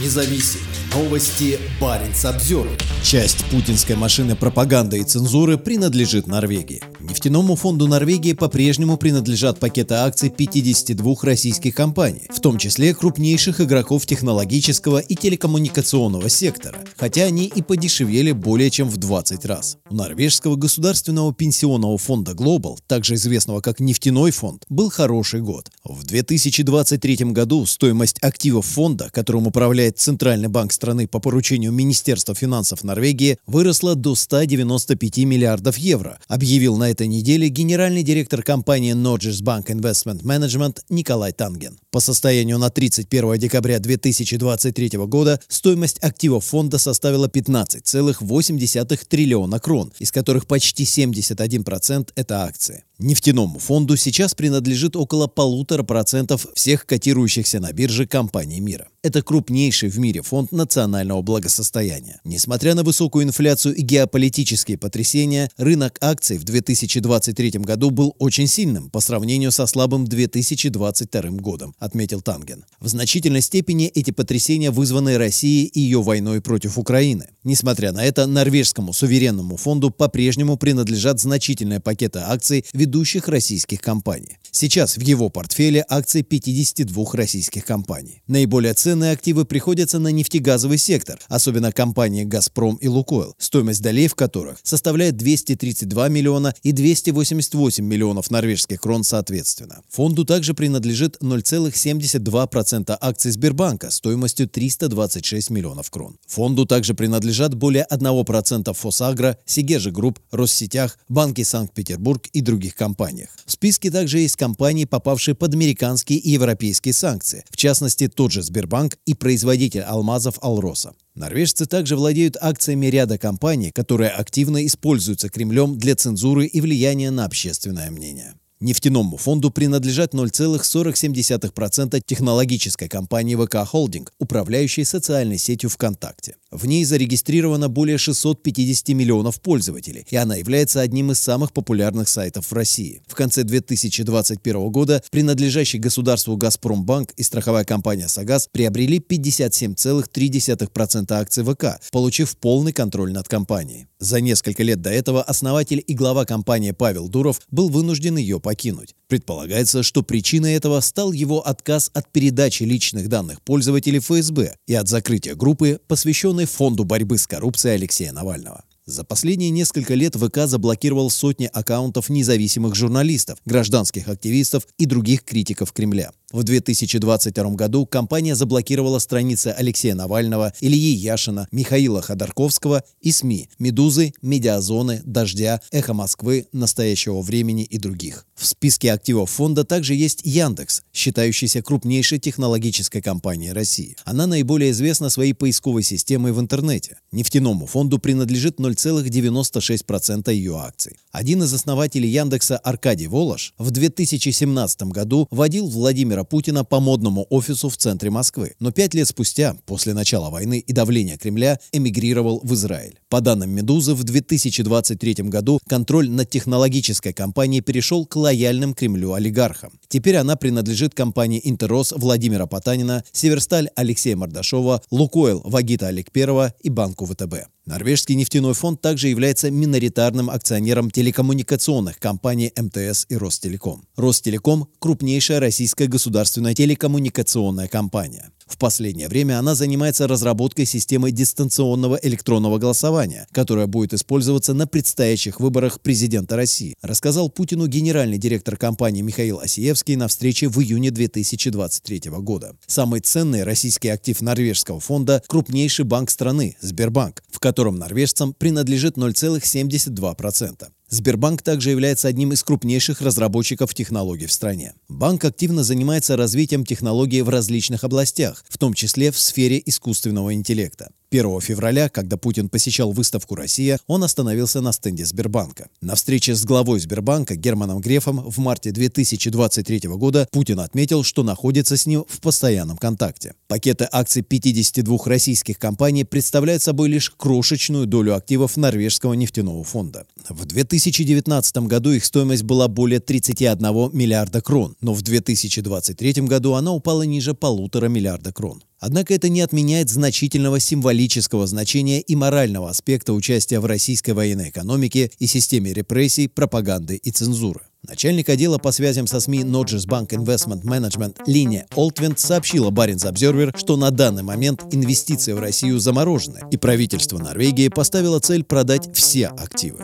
независим. Новости Баренц обзор. Часть путинской машины пропаганды и цензуры принадлежит Норвегии. Нефтяному фонду Норвегии по-прежнему принадлежат пакеты акций 52 российских компаний, в том числе крупнейших игроков технологического и телекоммуникационного сектора, хотя они и подешевели более чем в 20 раз. У норвежского государственного пенсионного фонда Global, также известного как нефтяной фонд, был хороший год. В 2023 году стоимость активов фонда, которым управляет Центральный банк страны по поручению Министерства финансов Норвегии, выросла до 195 миллиардов евро, объявил на этой неделе генеральный директор компании Norges Bank Investment Management Николай Танген. По состоянию на 31 декабря 2023 года стоимость активов фонда составила 15,8 триллиона крон, из которых почти 71% – это акции. Нефтяному фонду сейчас принадлежит около полутора процентов всех котирующихся на бирже компаний мира. Это крупнейший в мире фонд национального благосостояния. Несмотря на высокую инфляцию и геополитические потрясения, рынок акций в 2023 году был очень сильным по сравнению со слабым 2022 годом, отметил Танген. В значительной степени эти потрясения вызваны Россией и ее войной против Украины. Несмотря на это, норвежскому суверенному фонду по-прежнему принадлежат значительные пакеты акций ведущих российских компаний. Сейчас в его портфеле акции 52 российских компаний. Наиболее ценные активы приходятся на нефтегазовый сектор, особенно компании «Газпром» и «Лукойл», стоимость долей в которых составляет 232 миллиона и 288 миллионов норвежских крон соответственно. Фонду также принадлежит 0,72% акций Сбербанка стоимостью 326 миллионов крон. Фонду также принадлежат более 1% Фосагро, Сегежи Групп, Россетях, Банки Санкт-Петербург и других других компаниях. В списке также есть компании, попавшие под американские и европейские санкции, в частности тот же Сбербанк и производитель алмазов Алроса. Норвежцы также владеют акциями ряда компаний, которые активно используются Кремлем для цензуры и влияния на общественное мнение. Нефтяному фонду принадлежат 0,47% технологической компании ВК Холдинг, управляющей социальной сетью ВКонтакте. В ней зарегистрировано более 650 миллионов пользователей, и она является одним из самых популярных сайтов в России. В конце 2021 года принадлежащий государству «Газпромбанк» и страховая компания «Сагаз» приобрели 57,3% акций ВК, получив полный контроль над компанией. За несколько лет до этого основатель и глава компании Павел Дуров был вынужден ее покинуть. Предполагается, что причиной этого стал его отказ от передачи личных данных пользователей ФСБ и от закрытия группы, посвященной Фонду борьбы с коррупцией Алексея Навального. За последние несколько лет ВК заблокировал сотни аккаунтов независимых журналистов, гражданских активистов и других критиков Кремля. В 2022 году компания заблокировала страницы Алексея Навального, Ильи Яшина, Михаила Ходорковского и СМИ «Медузы», «Медиазоны», «Дождя», «Эхо Москвы», «Настоящего времени» и других. В списке активов фонда также есть Яндекс, считающийся крупнейшей технологической компанией России. Она наиболее известна своей поисковой системой в интернете. Нефтяному фонду принадлежит 0,96% ее акций. Один из основателей Яндекса Аркадий Волош в 2017 году водил Владимира Путина по модному офису в центре Москвы. Но пять лет спустя, после начала войны и давления Кремля, эмигрировал в Израиль. По данным «Медузы», в 2023 году контроль над технологической компанией перешел к лояльным Кремлю олигархам. Теперь она принадлежит компании «Интерос» Владимира Потанина, «Северсталь» Алексея Мордашова, «Лукойл» Вагита Аликперова и Банку ВТБ. Норвежский нефтяной фонд также является миноритарным акционером телекоммуникационных компаний МТС и Ростелеком. Ростелеком – крупнейшая российская государственная телекоммуникационная компания. В последнее время она занимается разработкой системы дистанционного электронного голосования, которая будет использоваться на предстоящих выборах президента России, рассказал Путину генеральный директор компании Михаил Осиевский на встрече в июне 2023 года. Самый ценный российский актив норвежского фонда – крупнейший банк страны – Сбербанк, в котором норвежцам принадлежит 0,72%. Сбербанк также является одним из крупнейших разработчиков технологий в стране. Банк активно занимается развитием технологий в различных областях, в том числе в сфере искусственного интеллекта. 1 февраля, когда Путин посещал выставку «Россия», он остановился на стенде Сбербанка. На встрече с главой Сбербанка Германом Грефом в марте 2023 года Путин отметил, что находится с ним в постоянном контакте. Пакеты акций 52 российских компаний представляют собой лишь крошечную долю активов норвежского нефтяного фонда. В 2019 году их стоимость была более 31 миллиарда крон, но в 2023 году она упала ниже полутора миллиарда крон. Однако это не отменяет значительного символического значения и морального аспекта участия в российской военной экономике и системе репрессий, пропаганды и цензуры. Начальник отдела по связям со СМИ Nodges Bank Investment Management Линия Олтвент сообщила Баринс Обзервер, что на данный момент инвестиции в Россию заморожены, и правительство Норвегии поставило цель продать все активы.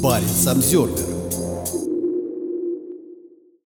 Баринс Обзервер